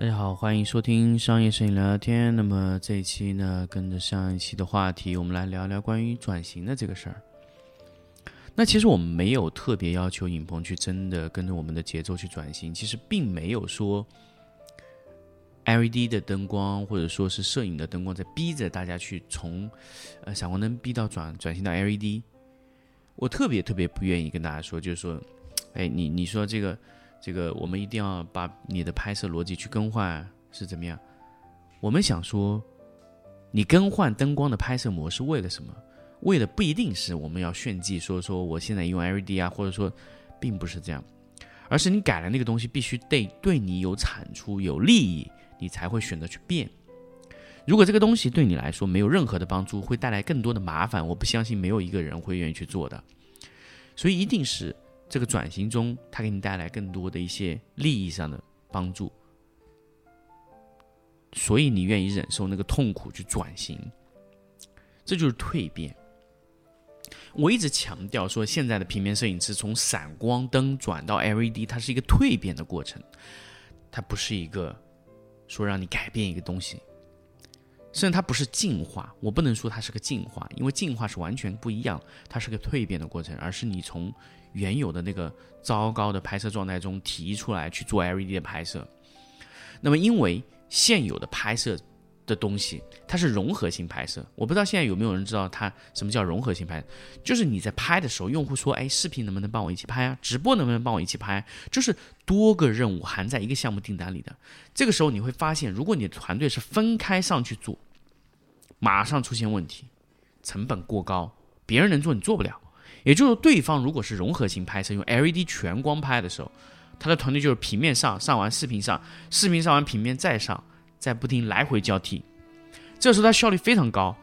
大家好，欢迎收听商业摄影聊聊天。那么这一期呢，跟着上一期的话题，我们来聊聊关于转型的这个事儿。那其实我们没有特别要求影棚去真的跟着我们的节奏去转型，其实并没有说 LED 的灯光或者说是摄影的灯光在逼着大家去从呃闪光灯逼到转转型到 LED。我特别特别不愿意跟大家说，就是说，哎，你你说这个。这个我们一定要把你的拍摄逻辑去更换是怎么样？我们想说，你更换灯光的拍摄模式为了什么？为了不一定是我们要炫技，说说我现在用 LED 啊，或者说并不是这样，而是你改了那个东西必须得对你有产出、有利益，你才会选择去变。如果这个东西对你来说没有任何的帮助，会带来更多的麻烦，我不相信没有一个人会愿意去做的。所以一定是。这个转型中，它给你带来更多的一些利益上的帮助，所以你愿意忍受那个痛苦去转型，这就是蜕变。我一直强调说，现在的平面摄影师从闪光灯转到 LED，它是一个蜕变的过程，它不是一个说让你改变一个东西，虽然它不是进化。我不能说它是个进化，因为进化是完全不一样，它是个蜕变的过程，而是你从。原有的那个糟糕的拍摄状态中提出来去做 LED 的拍摄，那么因为现有的拍摄的东西它是融合性拍摄，我不知道现在有没有人知道它什么叫融合性拍，就是你在拍的时候，用户说，哎，视频能不能帮我一起拍啊？直播能不能帮我一起拍？就是多个任务含在一个项目订单里的。这个时候你会发现，如果你的团队是分开上去做，马上出现问题，成本过高，别人能做你做不了。也就是对方如果是融合型拍摄，用 LED 全光拍的时候，他的团队就是平面上上完视频上，视频上完平面再上，再不停来回交替，这时候他效率非常高。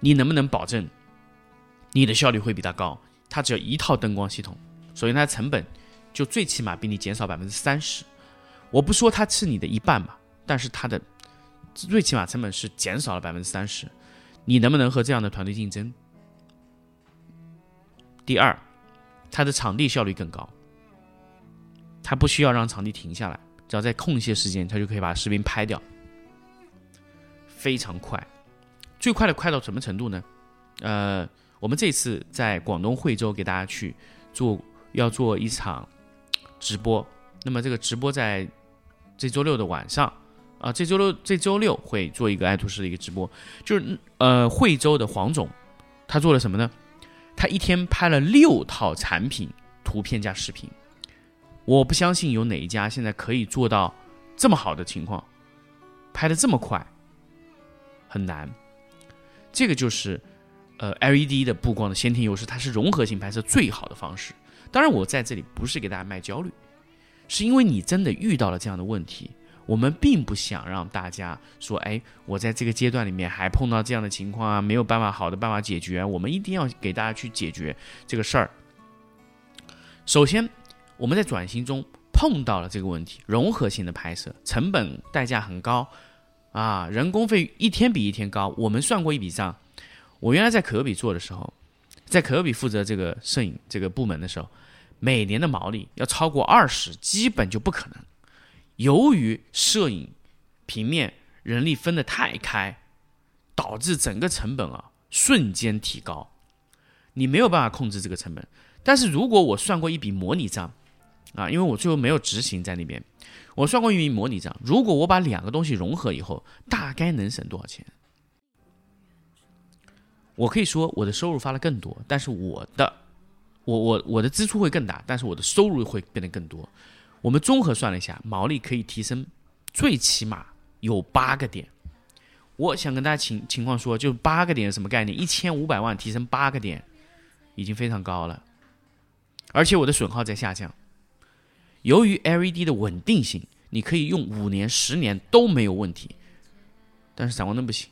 你能不能保证你的效率会比他高？他只要一套灯光系统，首先它的成本就最起码比你减少百分之三十。我不说它是你的一半吧，但是它的最起码成本是减少了百分之三十。你能不能和这样的团队竞争？第二，它的场地效率更高，它不需要让场地停下来，只要在空隙时间，它就可以把视频拍掉，非常快。最快的快到什么程度呢？呃，我们这次在广东惠州给大家去做，要做一场直播。那么这个直播在这周六的晚上啊，这周六这周六会做一个爱图仕的一个直播，就是呃惠州的黄总，他做了什么呢？他一天拍了六套产品图片加视频，我不相信有哪一家现在可以做到这么好的情况，拍的这么快，很难。这个就是呃 LED 的布光的先天优势，它是融合性拍摄最好的方式。当然，我在这里不是给大家卖焦虑，是因为你真的遇到了这样的问题。我们并不想让大家说，哎，我在这个阶段里面还碰到这样的情况啊，没有办法好的办法解决。我们一定要给大家去解决这个事儿。首先，我们在转型中碰到了这个问题，融合性的拍摄成本代价很高啊，人工费一天比一天高。我们算过一笔账，我原来在可比做的时候，在可比负责这个摄影这个部门的时候，每年的毛利要超过二十，基本就不可能。由于摄影、平面人力分得太开，导致整个成本啊瞬间提高，你没有办法控制这个成本。但是如果我算过一笔模拟账，啊，因为我最后没有执行在那边，我算过一笔模拟账，如果我把两个东西融合以后，大概能省多少钱？我可以说我的收入发了更多，但是我的，我我我的支出会更大，但是我的收入会变得更多。我们综合算了一下，毛利可以提升，最起码有八个点。我想跟大家情情况说，就八个点什么概念？一千五百万提升八个点，已经非常高了。而且我的损耗在下降。由于 LED 的稳定性，你可以用五年、十年都没有问题。但是闪光灯不行，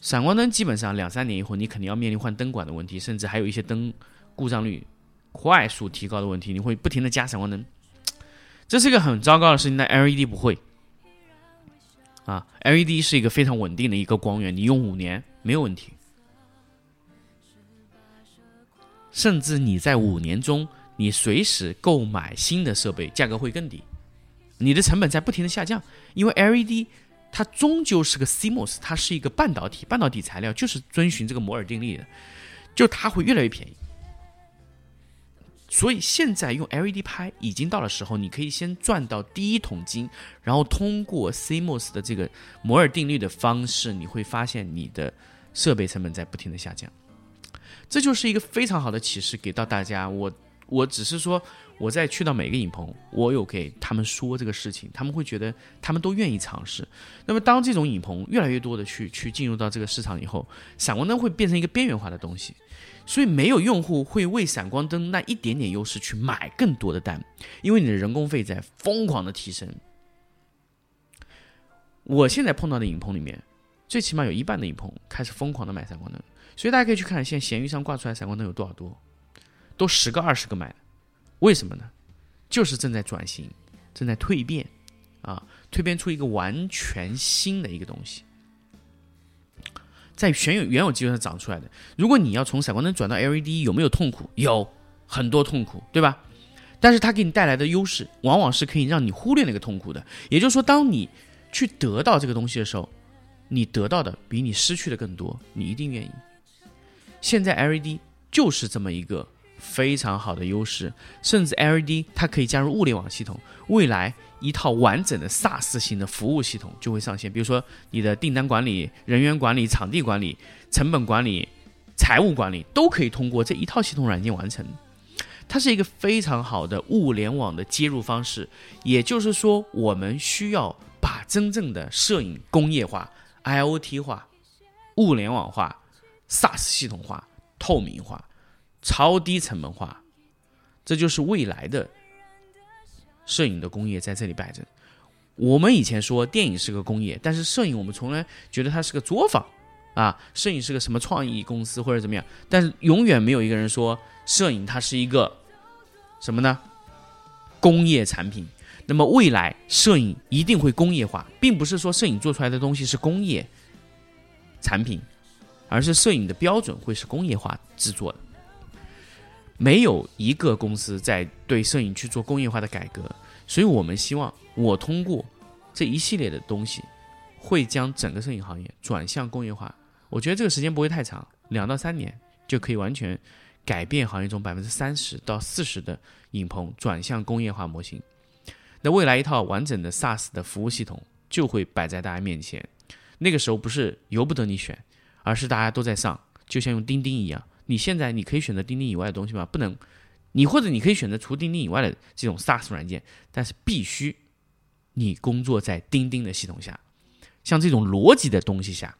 闪光灯基本上两三年以后，你肯定要面临换灯管的问题，甚至还有一些灯故障率快速提高的问题，你会不停的加闪光灯。这是一个很糟糕的事情，但 LED 不会啊，LED 是一个非常稳定的一个光源，你用五年没有问题，甚至你在五年中，你随时购买新的设备，价格会更低你的成本在不停的下降，因为 LED 它终究是个 CMOS，它是一个半导体，半导体材料就是遵循这个摩尔定律的，就它会越来越便宜。所以现在用 LED 拍已经到了时候，你可以先赚到第一桶金，然后通过 CMOS 的这个摩尔定律的方式，你会发现你的设备成本在不停的下降。这就是一个非常好的启示给到大家。我我只是说，我在去到每个影棚，我有给他们说这个事情，他们会觉得他们都愿意尝试。那么当这种影棚越来越多的去去进入到这个市场以后，闪光灯会变成一个边缘化的东西。所以没有用户会为闪光灯那一点点优势去买更多的单，因为你的人工费在疯狂的提升。我现在碰到的影棚里面，最起码有一半的影棚开始疯狂的买闪光灯，所以大家可以去看现在闲鱼上挂出来闪光灯有多少多，都十个二十个买的，为什么呢？就是正在转型，正在蜕变，啊，蜕变出一个完全新的一个东西。在原有原有基础上长出来的。如果你要从闪光灯转到 LED，有没有痛苦？有很多痛苦，对吧？但是它给你带来的优势，往往是可以让你忽略那个痛苦的。也就是说，当你去得到这个东西的时候，你得到的比你失去的更多，你一定愿意。现在 LED 就是这么一个非常好的优势，甚至 LED 它可以加入物联网系统，未来。一套完整的 SaaS 型的服务系统就会上线，比如说你的订单管理、人员管理、场地管理、成本管理、财务管理都可以通过这一套系统软件完成。它是一个非常好的物联网的接入方式。也就是说，我们需要把真正的摄影工业化、IoT 化、物联网化、SaaS 系统化、透明化、超低成本化，这就是未来的。摄影的工业在这里摆着。我们以前说电影是个工业，但是摄影我们从来觉得它是个作坊啊，摄影是个什么创意公司或者怎么样，但是永远没有一个人说摄影它是一个什么呢？工业产品。那么未来摄影一定会工业化，并不是说摄影做出来的东西是工业产品，而是摄影的标准会是工业化制作的。没有一个公司在对摄影去做工业化的改革，所以我们希望我通过这一系列的东西，会将整个摄影行业转向工业化。我觉得这个时间不会太长，两到三年就可以完全改变行业中百分之三十到四十的影棚转向工业化模型。那未来一套完整的 SaaS 的服务系统就会摆在大家面前。那个时候不是由不得你选，而是大家都在上，就像用钉钉一样。你现在你可以选择钉钉以外的东西吗？不能，你或者你可以选择除钉钉以外的这种 SaaS 软件，但是必须你工作在钉钉的系统下，像这种逻辑的东西下，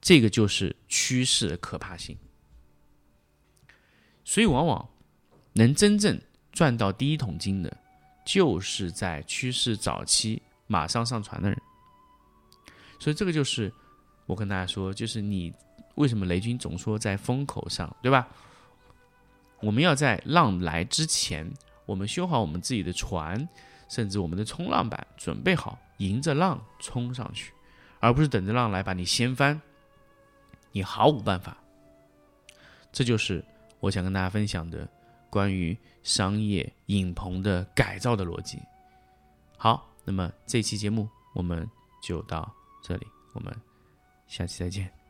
这个就是趋势的可怕性。所以，往往能真正赚到第一桶金的，就是在趋势早期马上上传的人。所以，这个就是我跟大家说，就是你。为什么雷军总说在风口上，对吧？我们要在浪来之前，我们修好我们自己的船，甚至我们的冲浪板，准备好迎着浪冲上去，而不是等着浪来把你掀翻，你毫无办法。这就是我想跟大家分享的关于商业影棚的改造的逻辑。好，那么这期节目我们就到这里，我们下期再见。